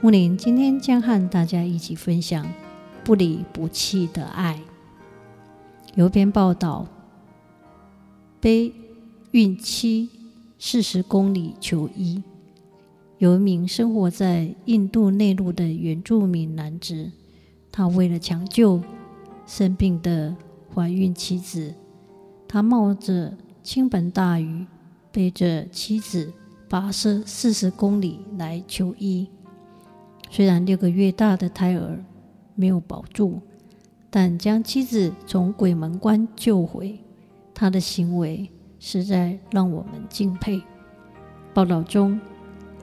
穆林今天将和大家一起分享不离不弃的爱。有篇报道，背孕期四十公里求医。有一名生活在印度内陆的原住民男子，他为了抢救生病的怀孕妻子，他冒着倾盆大雨，背着妻子跋涉四十公里来求医。虽然六个月大的胎儿没有保住，但将妻子从鬼门关救回，他的行为实在让我们敬佩。报道中，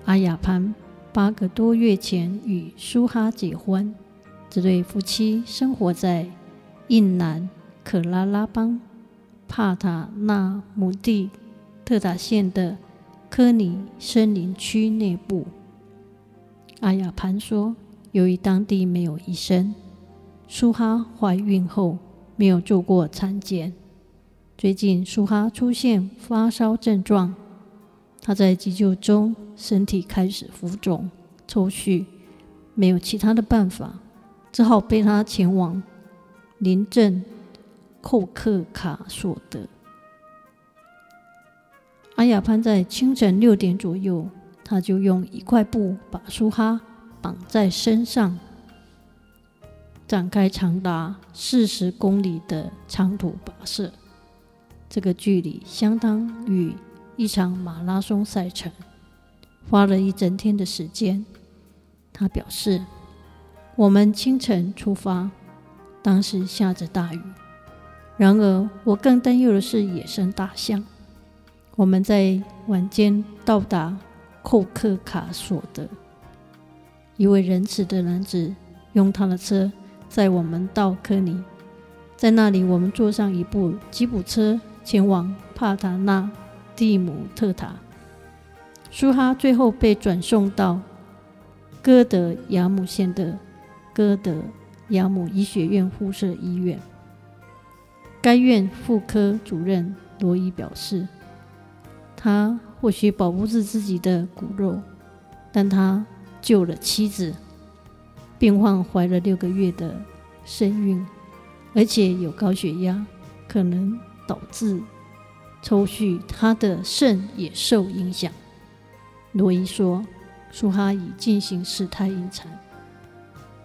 阿雅潘八个多月前与苏哈结婚，这对夫妻生活在印南可拉拉邦帕塔纳姆蒂特塔县的科尼森林区内部。阿雅潘说：“由于当地没有医生，苏哈怀孕后没有做过产检。最近苏哈出现发烧症状，她在急救中身体开始浮肿抽搐，没有其他的办法，只好背她前往邻镇寇克卡索德。阿雅潘在清晨六点左右。”他就用一块布把苏哈绑在身上，展开长达四十公里的长途跋涉。这个距离相当于一场马拉松赛程，花了一整天的时间。他表示：“我们清晨出发，当时下着大雨。然而，我更担忧的是野生大象。我们在晚间到达。”寇克卡索德，一位仁慈的男子用他的车载我们到科尼，在那里我们坐上一部吉普车前往帕塔纳蒂姆特塔。苏哈最后被转送到哥德雅姆县的哥德雅姆医学院附设医院。该院妇科主任罗伊表示，他。或许保不住自己的骨肉，但他救了妻子。病患怀了六个月的身孕，而且有高血压，可能导致抽搐，他的肾也受影响。罗伊说：“苏哈已进行试胎引产，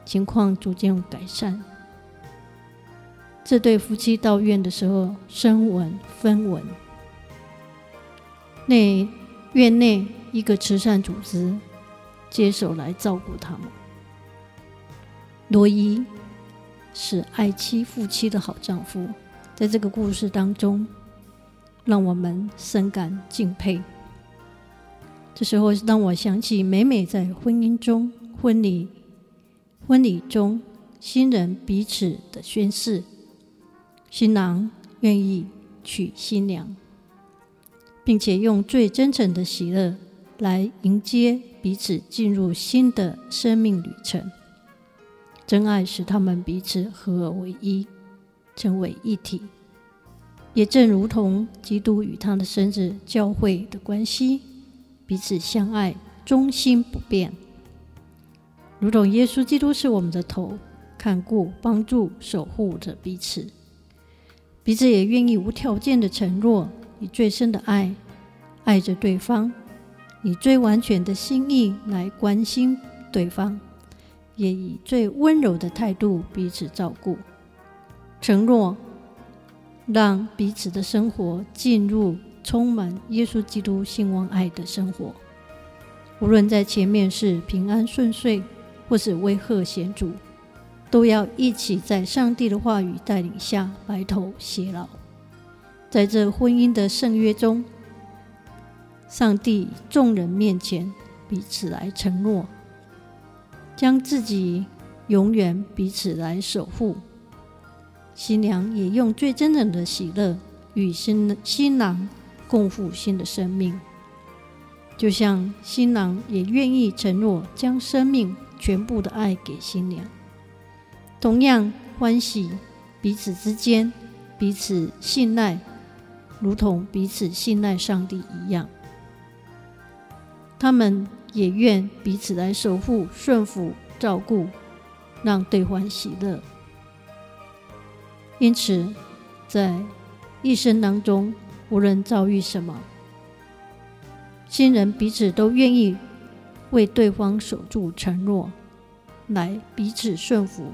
情况逐渐改善。”这对夫妻到院的时候，声闻分文。内院内一个慈善组织接手来照顾他们。罗伊是爱妻夫妻的好丈夫，在这个故事当中，让我们深感敬佩。这时候让我想起，每每在婚姻中、婚礼、婚礼中，新人彼此的宣誓，新郎愿意娶新娘。并且用最真诚的喜乐来迎接彼此进入新的生命旅程。真爱使他们彼此合而为一，成为一体。也正如同基督与他的身子教会的关系，彼此相爱，忠心不变。如同耶稣基督是我们的头，看顾、帮助、守护着彼此，彼此也愿意无条件的承诺。以最深的爱爱着对方，以最完全的心意来关心对方，也以最温柔的态度彼此照顾，承诺让彼此的生活进入充满耶稣基督兴旺爱的生活。无论在前面是平安顺遂，或是威吓险阻，都要一起在上帝的话语带领下白头偕老。在这婚姻的圣约中，上帝众人面前彼此来承诺，将自己永远彼此来守护。新娘也用最真诚的喜乐与新新郎共赴新的生命，就像新郎也愿意承诺将生命全部的爱给新娘，同样欢喜彼此之间彼此信赖，如同彼此信赖上帝一样。他们也愿彼此来守护、顺服、照顾，让对方喜乐。因此，在一生当中，无论遭遇什么，新人彼此都愿意为对方守住承诺，来彼此顺服、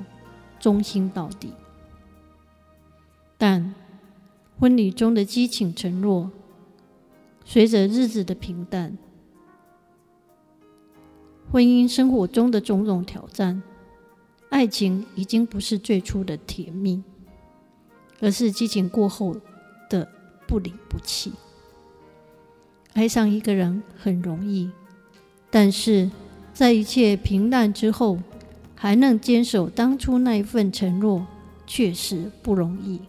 忠心到底。婚礼中的激情承诺，随着日子的平淡。婚姻生活中的种种挑战，爱情已经不是最初的甜蜜，而是激情过后的不离不弃。爱上一个人很容易，但是在一切平淡之后，还能坚守当初那一份承诺，确实不容易。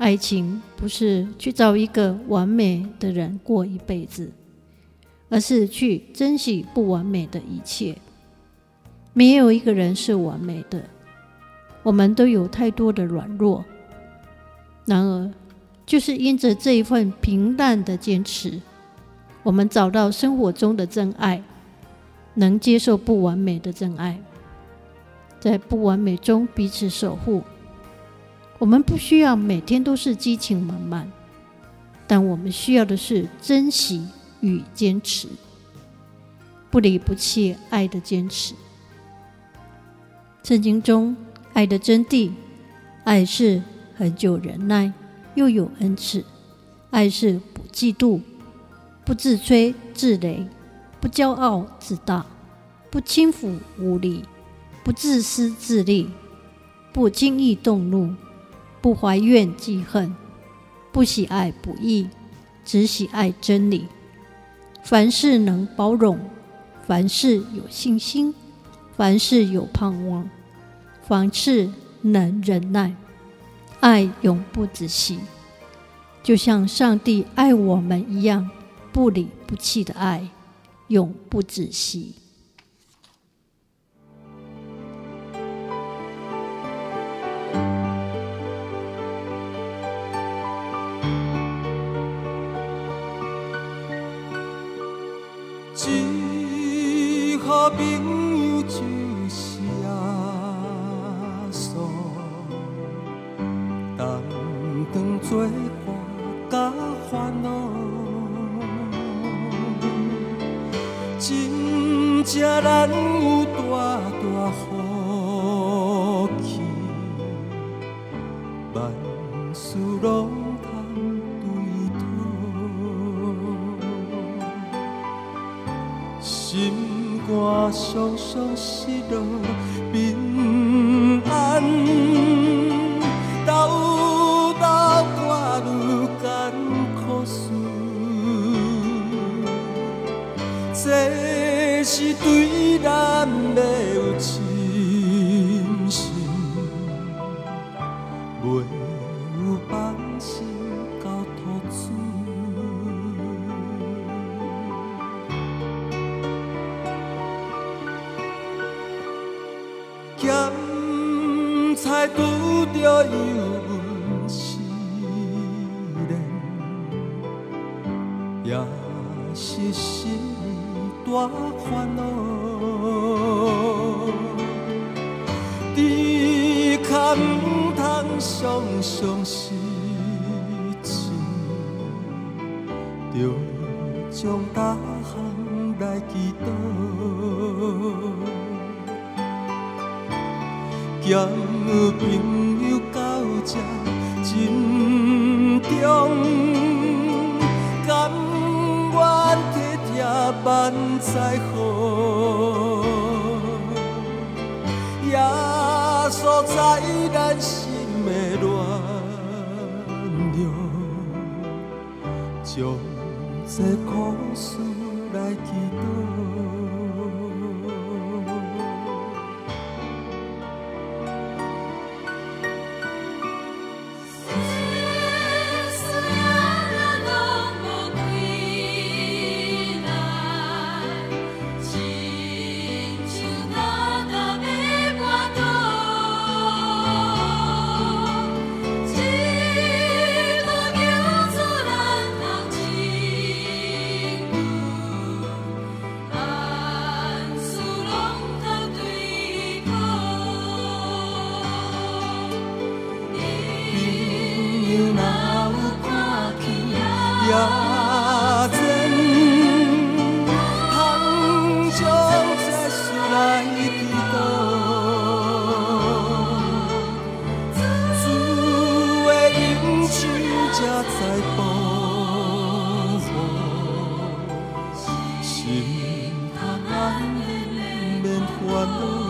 爱情不是去找一个完美的人过一辈子。而是去珍惜不完美的一切。没有一个人是完美的，我们都有太多的软弱。然而，就是因着这一份平淡的坚持，我们找到生活中的真爱，能接受不完美的真爱，在不完美中彼此守护。我们不需要每天都是激情满满，但我们需要的是珍惜。与坚持，不离不弃，爱的坚持。圣经中爱的真谛，爱是恒久忍耐，又有恩慈；爱是不嫉妒，不自吹自擂，不骄傲自大，不轻浮无礼，不自私自利，不轻易动怒，不怀怨记恨，不喜爱不义，只喜爱真理。凡事能包容，凡事有信心，凡事有盼望，凡事能忍耐，爱永不止息，就像上帝爱我们一样，不离不弃的爱，永不止息。当作伴甲烦恼，真正难有大大福气，万事拢。我常常失落，平安也是心大烦恼。只可毋通常常失志，着将大项来祈祷。兼朋友到这真重，万载好，耶稣在咱心的暖融，将这苦事来祈祷。心。他难免烦恼